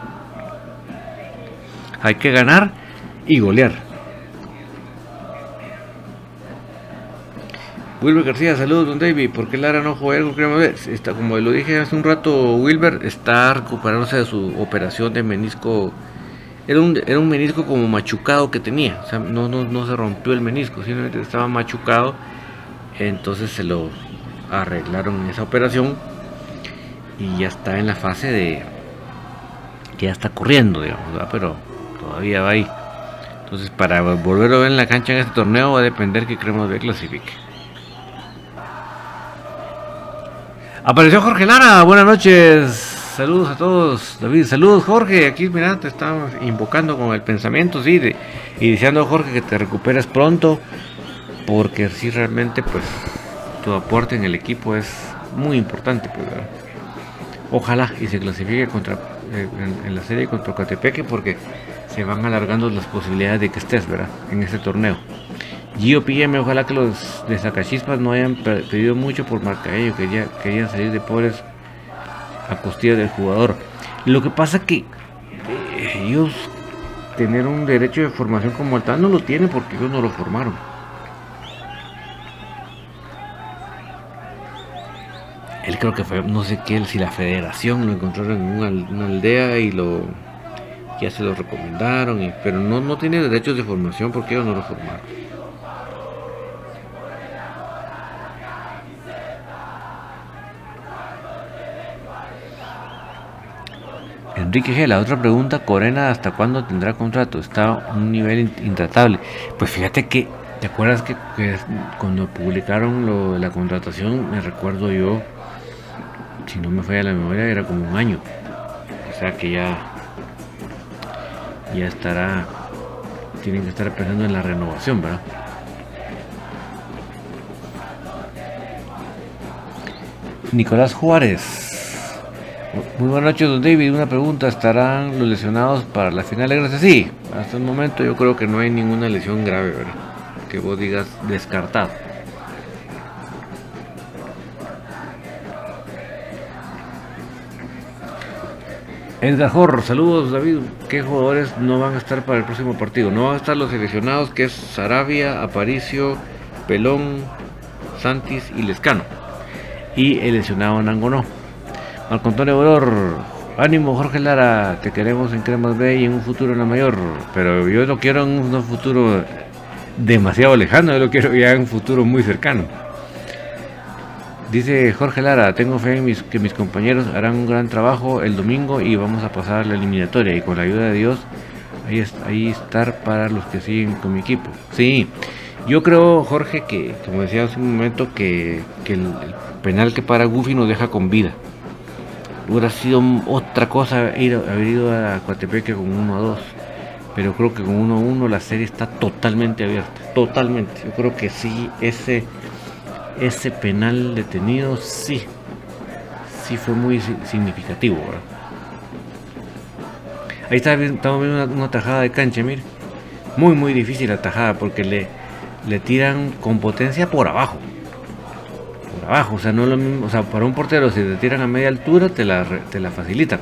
Hay que ganar y golear. Wilber García, saludos, don David. ¿Por qué Lara no juega Está, como lo dije hace un rato, Wilber está recuperándose de su operación de menisco era un, era un menisco como machucado que tenía, o sea, no, no, no se rompió el menisco, simplemente estaba machucado, entonces se lo arreglaron en esa operación y ya está en la fase de que ya está corriendo, digamos, pero todavía va ahí. Entonces, para volver a ver en la cancha en este torneo va a depender que Cremos B clasifique. Apareció Jorge Lara, buenas noches. Saludos a todos, David, saludos Jorge, aquí mira, te estamos invocando con el pensamiento, sí, de, y deseando Jorge que te recuperes pronto, porque sí realmente pues tu aporte en el equipo es muy importante, pues, ojalá y se clasifique contra eh, en, la serie contra Cotepeque porque se van alargando las posibilidades de que estés, ¿verdad? En este torneo. Gio PM, ojalá que los de Sacachispas no hayan pedido mucho por Marcaello, quería, querían salir de pobres costilla del jugador. Lo que pasa que eh, ellos tener un derecho de formación como tal no lo tienen porque ellos no lo formaron. Él creo que fue, no sé qué, si la federación lo encontraron en una, aldea y lo ya se lo recomendaron, pero no, no tiene derechos de formación porque ellos no lo formaron. Enrique G, la otra pregunta, Corena, ¿hasta cuándo tendrá contrato? Está a un nivel intratable. Pues fíjate que, ¿te acuerdas que, cuando publicaron lo de la contratación, me recuerdo yo, si no me falla la memoria, era como un año. O sea que ya, ya estará, tienen que estar pensando en la renovación, ¿verdad? Nicolás Juárez, muy buenas noches, don David. Una pregunta, ¿estarán los lesionados para la final de Gracia? Sí, hasta el momento yo creo que no hay ninguna lesión grave, ¿verdad? Que vos digas descartado. Edgar saludos David. ¿Qué jugadores no van a estar para el próximo partido? No van a estar los seleccionados que es Sarabia, Aparicio, Pelón, Santis y Lescano. Y el lesionado Nango no. Marco Antonio Boror, ánimo Jorge Lara, te queremos en Cremas B y en un futuro en la mayor, pero yo no quiero en un futuro demasiado lejano, yo lo quiero ya en un futuro muy cercano. Dice Jorge Lara, tengo fe en mis, que mis compañeros harán un gran trabajo el domingo y vamos a pasar la eliminatoria y con la ayuda de Dios ahí, ahí estar para los que siguen con mi equipo. Sí, yo creo Jorge que, como decía hace un momento, que, el, el penal que para Goofy nos deja con vida hubiera sido otra cosa ir, haber ido a Coatepeque con 1 a 2. Pero creo que con 1 a 1 la serie está totalmente abierta. Totalmente. Yo creo que sí, ese, ese penal detenido, sí. Sí fue muy significativo. Ahí está, estamos viendo una, tajada de cancha, mire. Muy, muy difícil la tajada porque le, le tiran con potencia por abajo abajo. O sea, no lo mismo. O sea, para un portero, si te tiran a media altura, te la, te la facilitan.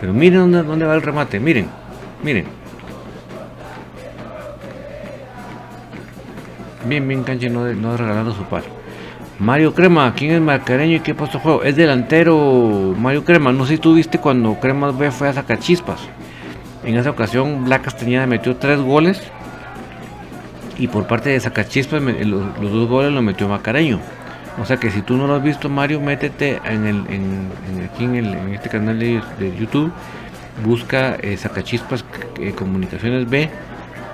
Pero miren dónde, dónde va el remate. Miren, miren. Bien, bien, canche, no, no regalando su par. Mario Crema, ¿quién es Macareño y qué puesto juego? Es delantero Mario Crema. No sé si tú viste cuando Crema B fue a sacar chispas. En esa ocasión, Black Castañeda metió tres goles. Y por parte de Sacachispas, los, los dos goles lo metió Macareño. O sea que si tú no lo has visto, Mario, métete en el, en, aquí en, el, este canal de, YouTube, busca eh, Sacachispas eh, Comunicaciones B,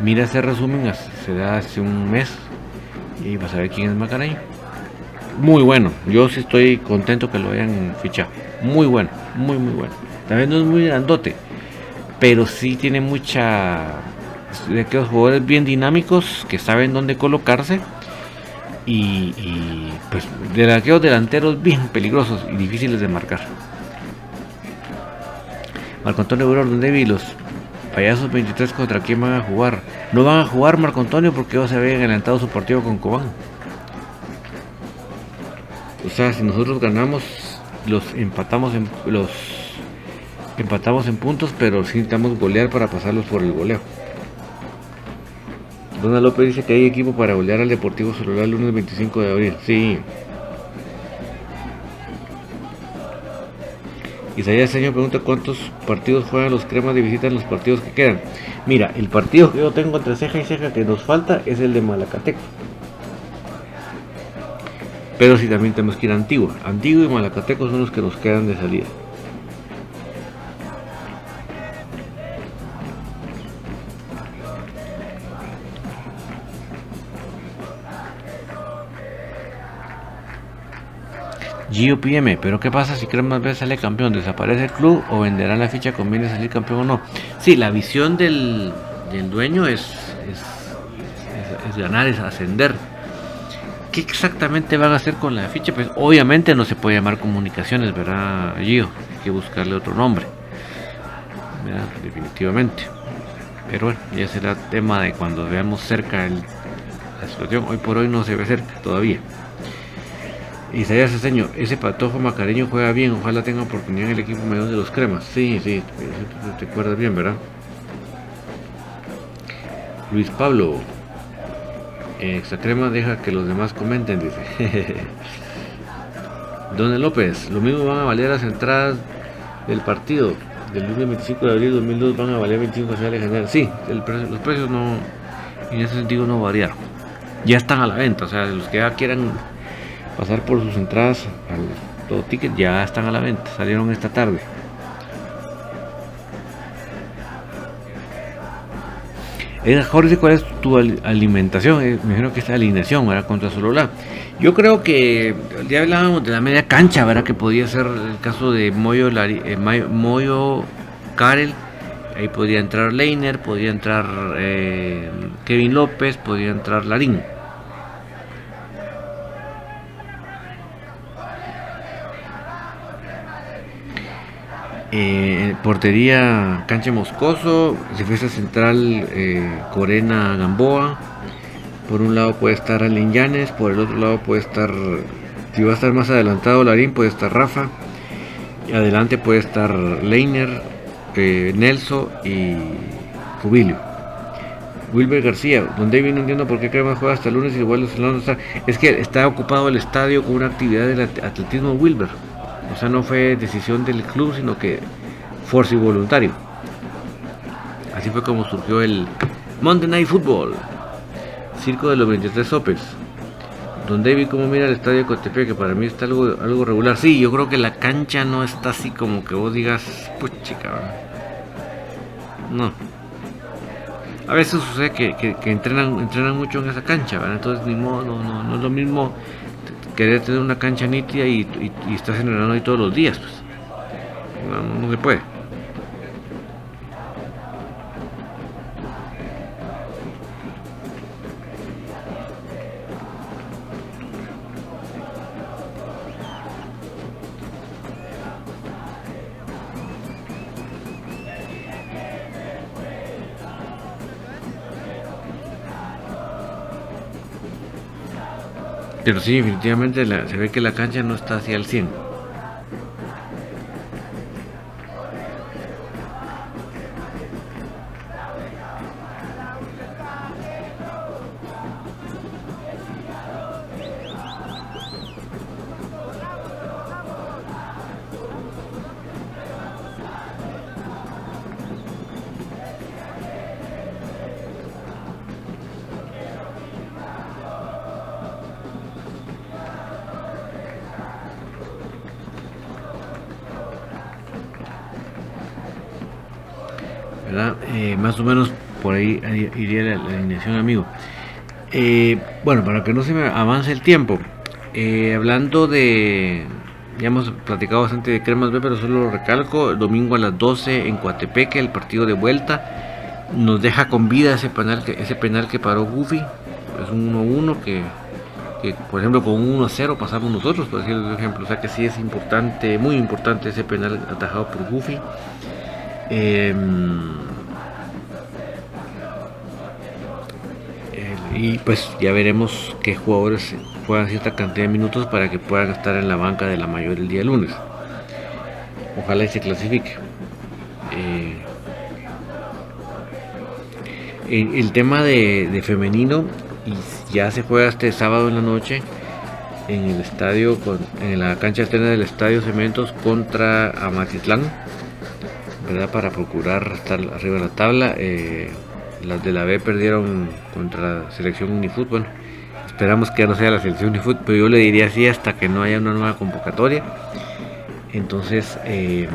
mira ese resumen, se da hace un mes y vas a ver quién es Macaraño. Muy bueno, yo sí estoy contento que lo hayan fichado. Muy bueno, muy muy bueno. También no es muy grandote, pero sí tiene mucha de aquellos jugadores bien dinámicos que saben dónde colocarse y, y pues de aquellos delanteros bien peligrosos y difíciles de marcar. Marco Antonio donde vi los payasos 23 contra quién van a jugar. No van a jugar Marco Antonio porque ellos se habían adelantado su partido con Cobán. O sea, si nosotros ganamos, los empatamos en los empatamos en puntos, pero necesitamos golear para pasarlos por el goleo. Dona López dice que hay equipo para golear al Deportivo Celular el lunes 25 de abril. Sí. Isaías Señor pregunta cuántos partidos juegan los cremas de visita en los partidos que quedan. Mira, el partido que yo tengo entre ceja y ceja que nos falta es el de Malacateco. Pero sí también tenemos que ir a Antigua. Antigua y Malacateco son los que nos quedan de salida. Gio PM, pero ¿qué pasa si Cremas B sale campeón? ¿Desaparece el club o venderán la ficha? ¿Conviene salir campeón o no? Sí, la visión del, dueño es, es, ganar, es ascender. ¿Qué exactamente van a hacer con la ficha? Pues obviamente no se puede llamar comunicaciones, ¿verdad, Gio? Hay que buscarle otro nombre. Definitivamente. Pero bueno, ya será tema de cuando veamos cerca la situación. Hoy por hoy no se ve cerca todavía. Isaías Ceseño, ese patojo macareño juega bien, ojalá tenga oportunidad en el equipo medio de los cremas. Sí, sí, te, acuerdas bien, ¿verdad? Luis Pablo, esta crema deja que los demás comenten, dice. Don López, lo mismo van a valer las entradas del partido del lunes 25 de abril de 2002 van a valer 25 sociales general. Sí, los precios no, en ese sentido no variaron. Ya están a la venta, o sea, los que ya quieran pasar por sus entradas al todo ticket ya están a la venta, salieron esta tarde. Jorge, ¿cuál es tu alimentación? Eh, me imagino que esta alineación, ¿verdad? Contra Solola. Yo creo que ya hablábamos de la media cancha, ¿verdad? Que podía ser el caso de Moyo, eh, Moyo Karel. Ahí podría entrar Leiner, podría entrar eh, Kevin López, podría entrar Larín. Eh, portería Cancha Moscoso, defensa central eh, Corena Gamboa. Por un lado puede estar Alin Llanes, por el otro lado puede estar, si va a estar más adelantado Larín, puede estar Rafa. Adelante puede estar Leiner, eh, Nelson y Jubilio. Wilber García, donde no entiendo por qué Crema juega hasta el lunes y igual no está. Es que está ocupado el estadio con una actividad de atletismo Wilber. O sea, no fue decisión del club, sino que fuerza y voluntario. Así fue como surgió el Monday Night Football, Circo de los 23 Sopes. Don David, ¿cómo mira el estadio de Cotepec? Que para mí está algo, algo regular. Sí, yo creo que la cancha no está así como que vos digas, puchica. No. A veces sucede que, entrenan, entrenan mucho en esa cancha, ¿verdad? Entonces, ni modo, no, no es lo mismo querer tener una cancha nítida y, y, estás entrenando ahí todos los días. Pues. no se puede. Pero sí, definitivamente se ve que la cancha no está hacia el 100. Iría la, alineación, amigo. Eh, bueno, para que no se me avance el tiempo, eh, hablando de. Ya hemos platicado bastante de Cremas B, pero solo lo recalco. El domingo a las 12 en Coatepeque, el partido de vuelta. Nos deja con vida ese penal que, ese penal que paró Goofy. Es un 1-1 que, por ejemplo, con un 1-0 pasamos nosotros, por decirlo ejemplo. O sea que sí es importante, muy importante ese penal atajado por Goofy. Eh, y pues ya veremos qué jugadores juegan cierta cantidad de minutos para que puedan estar en la banca de la mayor el día lunes. Ojalá y se clasifique. Eh, el, tema de, femenino ya se juega este sábado en la noche en el estadio en la cancha alterna del estadio Cementos contra Amatitlán ¿verdad? para procurar estar arriba de la tabla eh, las de la B perdieron contra la selección Unifútbol. esperamos que ya no sea la selección Unifútbol, pero yo le diría así hasta que no haya una nueva convocatoria. Entonces, eh,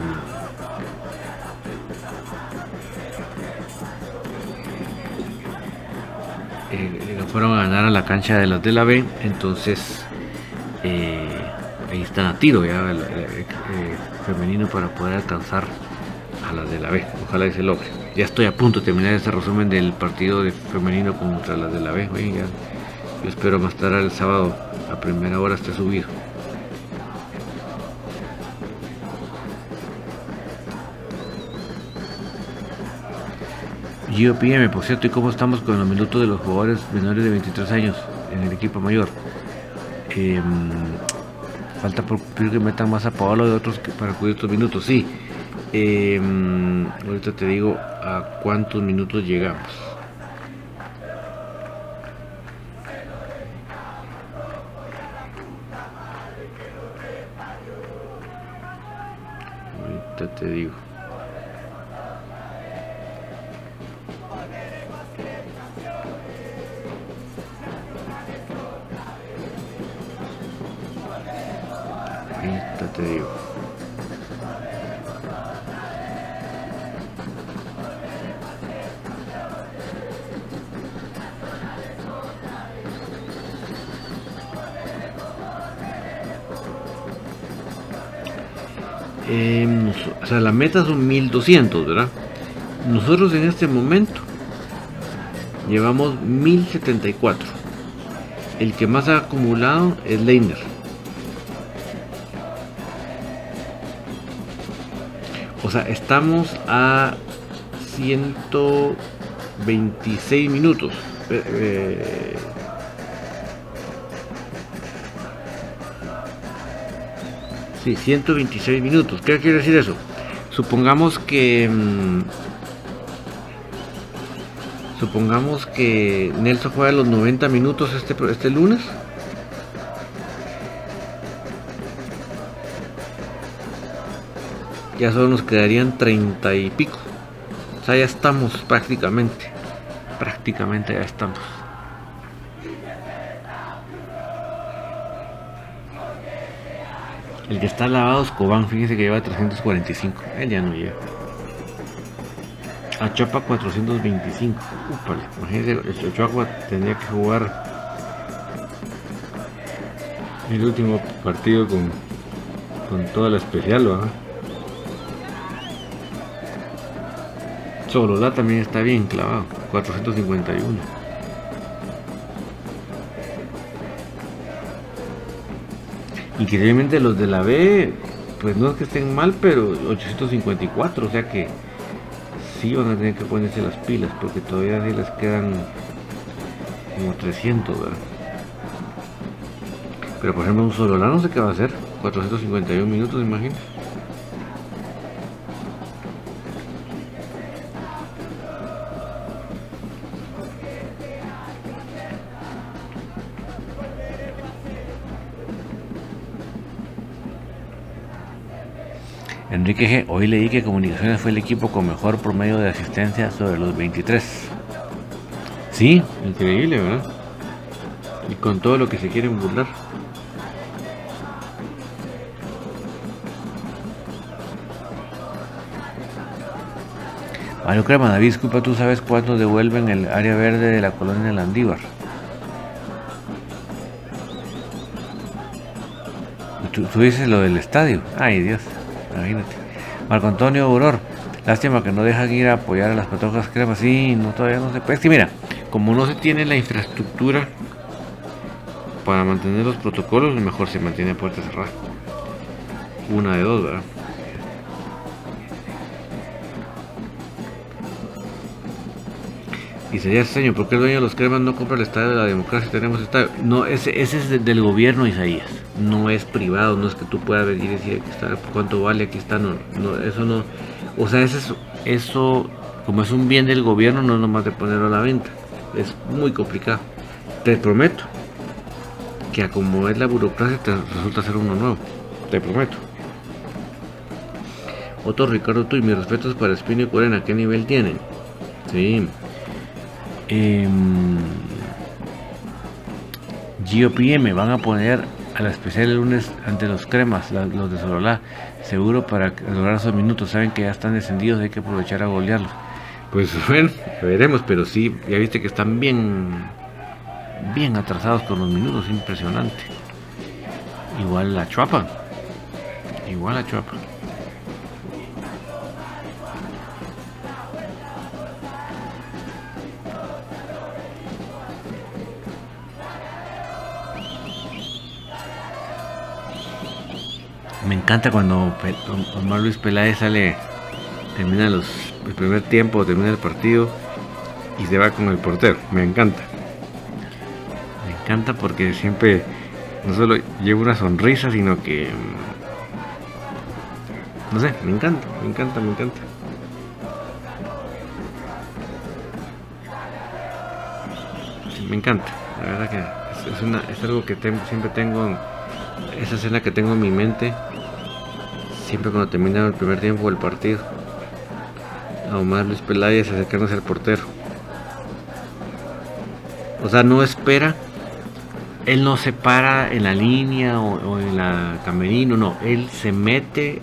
eh, fueron a ganar a la cancha de las de la B. Entonces, eh, ahí están a tiro ya el, eh, femenino para poder alcanzar a las de la B. Ojalá se logre. Ya estoy a punto de terminar este resumen del partido de femenino contra las de la B. yo espero más tarde el sábado a primera hora esté subido. GOPM, por cierto, ¿y cómo estamos con los minutos de los jugadores menores de 23 años en el equipo mayor? Em, falta por que metan más a Pablo de otros que para cubrir estos minutos, sí. Em, ahorita te digo a cuántos minutos llegamos. Ahorita te digo. Son 1200, ¿verdad? Nosotros en este momento llevamos 1074. El que más ha acumulado es Leiner O sea, estamos a 126 minutos. Eh, eh, sí, 126 minutos. ¿Qué quiere decir eso? Supongamos que... Mm, supongamos que Nelson juega los 90 minutos este, este lunes. ya solo nos quedarían 30 y pico. O sea, ya estamos prácticamente. Prácticamente ya estamos. El que está lavado es Cobán, fíjense que lleva 345. Él ya no lleva. A Chapa 425. Upale, imagínense, el Chapa tendría que jugar el último partido con, con toda la especial, ¿verdad? Solola también está bien clavado, 451. Increíblemente los de la B, pues no es que estén mal, pero 854, o sea que sí van a tener que ponerse las pilas, porque todavía sí les quedan como 300, ¿verdad? Pero por ejemplo un Solola no sé qué va a hacer, 451 minutos, imagínate. Enrique G. Hoy leí que Comunicaciones fue el equipo con mejor promedio de asistencia sobre los 23. Sí, increíble, ¿verdad? Y con todo lo que se quieren burlar. Mario Crema, David, disculpa, ¿tú sabes cuándo devuelven el área verde de la colonia Landívar? ¿Tú, tú dices lo del estadio. Ay, Dios imagínate. Marco Antonio Auror, lástima que no dejan ir a apoyar a las patojas cremas. Sí, no, todavía no se puede. Es que mira, como no se tiene la infraestructura para mantener los protocolos, mejor se mantiene puerta cerrada. Una de dos, ¿verdad? Y sería extraño, ¿por qué el dueño de los cremas no compra el estadio de la democracia? Tenemos estadio. No, ese, ese es del gobierno, Isaías. No es privado, no es que tú puedas venir y decir aquí está, cuánto vale, aquí está. No, no, eso no. O sea, eso, eso, como es un bien del gobierno, no es nomás de ponerlo a la venta. Es muy complicado. Te prometo que a como es la burocracia, te resulta ser uno nuevo. Te prometo. Otro Ricardo, tú y mis respetos para Espino y Corena, ¿qué nivel tienen? Sí. GOPM van a poner a la especial el lunes ante los cremas, los de Sololá, seguro para lograr esos minutos. Saben que ya están descendidos, hay que aprovechar a golearlos. Pues bueno, veremos, pero sí, ya viste que están bien, bien atrasados con los minutos, impresionante. Igual la Chuapa, Igual a Chuapa. Me encanta cuando Omar Luis Peláez sale, termina el primer tiempo, termina el partido y se va con el portero. Me encanta. Me encanta porque siempre no solo lleva una sonrisa, sino que... No sé, me encanta, me encanta, me encanta. me encanta, la verdad que es, una, es algo que siempre tengo, esa escena que tengo en mi mente, siempre cuando termina el primer tiempo del partido. A Omar Luis Peláez acercándose al portero. O sea, no espera él no se para en la línea o, en la camerino, no, él se mete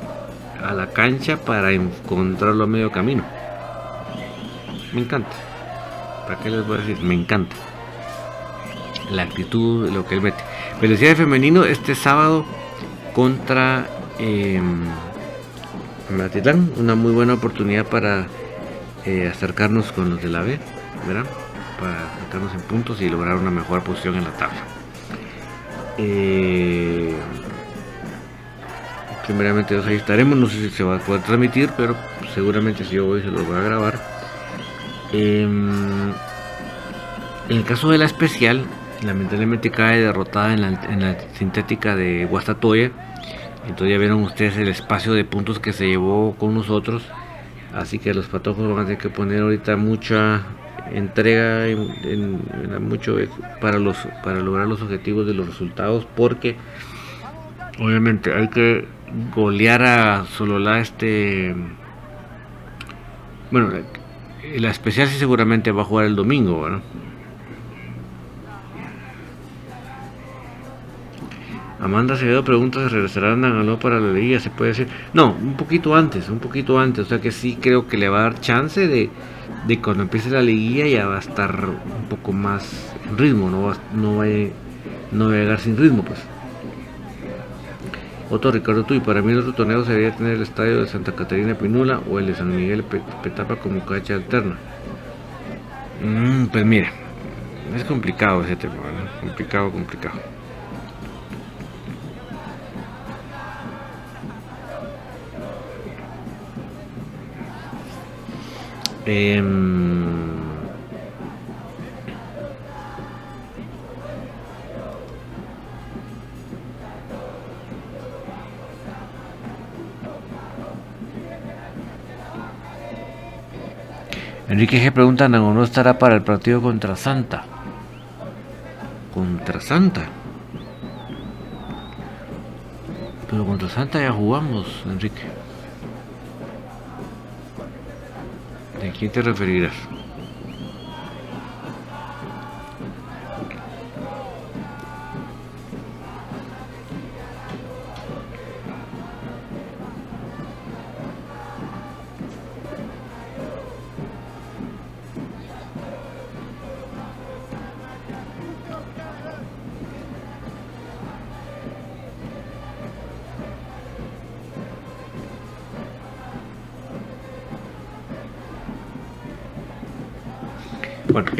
a la cancha para encontrarlo a medio camino. Me encanta. ¿Para qué les voy a decir? Me encanta. La actitud, lo que él mete. Felicidades femenino este sábado contra eh, Una muy buena oportunidad para eh, acercarnos con los de la B, ¿verdad? Para acercarnos en puntos y lograr una mejor posición en la tabla. Eh, primeramente ahí estaremos, no sé si se va a poder transmitir, pero seguramente si yo voy se lo voy a grabar. Em, en el caso de la especial, lamentablemente cae derrotada en la, sintética de Guastatoya. Entonces ya vieron ustedes el espacio de puntos que se llevó con nosotros. Así que los patojos van a tener que poner ahorita mucha entrega en, mucho para los para lograr los objetivos de los resultados porque obviamente hay que golear a Solola este bueno la especial sí seguramente va a jugar el domingo ¿verdad? Amanda Acevedo pregunta si regresarán a para la liga, se puede decir. No, un poquito antes, un poquito antes. O sea que sí creo que le va a dar chance de, de cuando empiece la liguilla ya va a estar un poco más en ritmo, no va, no va, no va a llegar sin ritmo pues. Otro Ricardo Tuy, para mí el otro torneo sería tener el estadio de Santa Catarina Pinula o el de San Miguel Petapa como cacha alterna. Mm, pues mira, es complicado ese tema, complicado, complicado. Eh, Enrique G. pregunta, ¿no estará para el partido contra Santa? ¿Contra Santa? Pero contra Santa ya jugamos, Enrique. ¿De quién te referirás?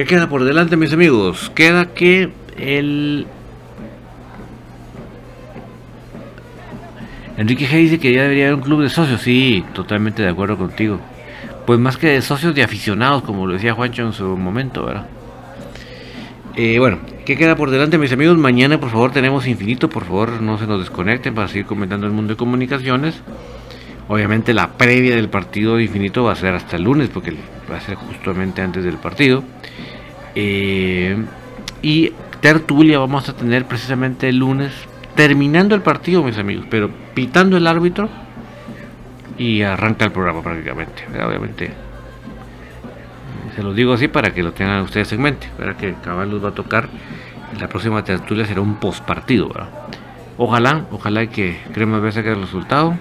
¿Qué queda por delante, mis amigos? Queda que el. Enrique G dice que ya debería haber un club de socios. Sí, totalmente de acuerdo contigo. Pues más que de socios, de aficionados, como lo decía Juancho en su momento, ¿verdad? Eh, bueno, ¿qué queda por delante, mis amigos? Mañana, por favor, tenemos infinito. Por favor, no se nos desconecten para seguir comentando el mundo de comunicaciones. Obviamente, la previa del partido de infinito va a ser hasta el lunes, porque va a ser justamente antes del partido. Eh, y tertulia vamos a tener precisamente el lunes, terminando el partido, mis amigos, pero pitando el árbitro y arranca el programa prácticamente. Obviamente, se los digo así para que lo tengan ustedes en mente. Para que Caballos va a tocar. La próxima tertulia será un post partido. Ojalá, ojalá que Crema vea saque el resultado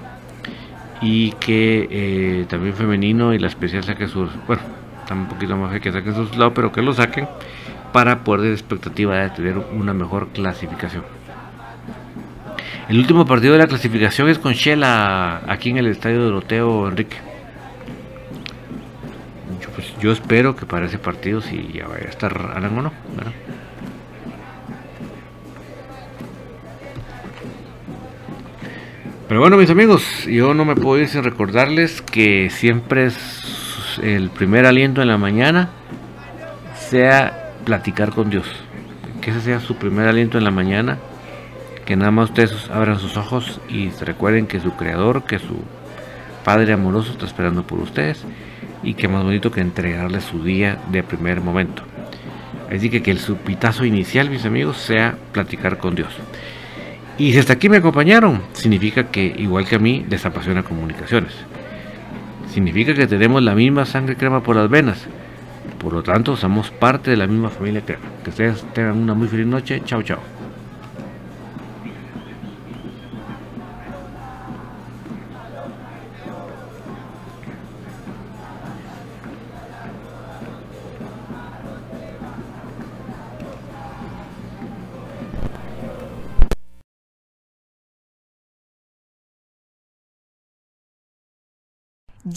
y que eh, también femenino y la especial saque sus. Bueno, un poquito más que saquen sus lados, pero que lo saquen para poder de expectativa de tener una mejor clasificación. El último partido de la clasificación es con Shela aquí en el estadio Doroteo Enrique. Yo, pues, yo espero que para ese partido si ya vaya a estar Alan o no. Pero bueno, mis amigos, yo no me puedo ir sin recordarles que siempre es el primer aliento en la mañana sea platicar con Dios. Que ese sea su primer aliento en la mañana. Que nada más ustedes abran sus ojos y recuerden que su creador, que su Padre amoroso está esperando por ustedes. Y que más bonito que entregarles su día de primer momento. Así que que el supitazo inicial, mis amigos, sea platicar con Dios. Y si hasta aquí me acompañaron, significa que, igual que a mí, les apasiona comunicaciones. Significa que tenemos la misma sangre crema por las venas. Por lo tanto, somos parte de la misma familia crema. Que ustedes tengan una muy feliz noche. Chao, chao.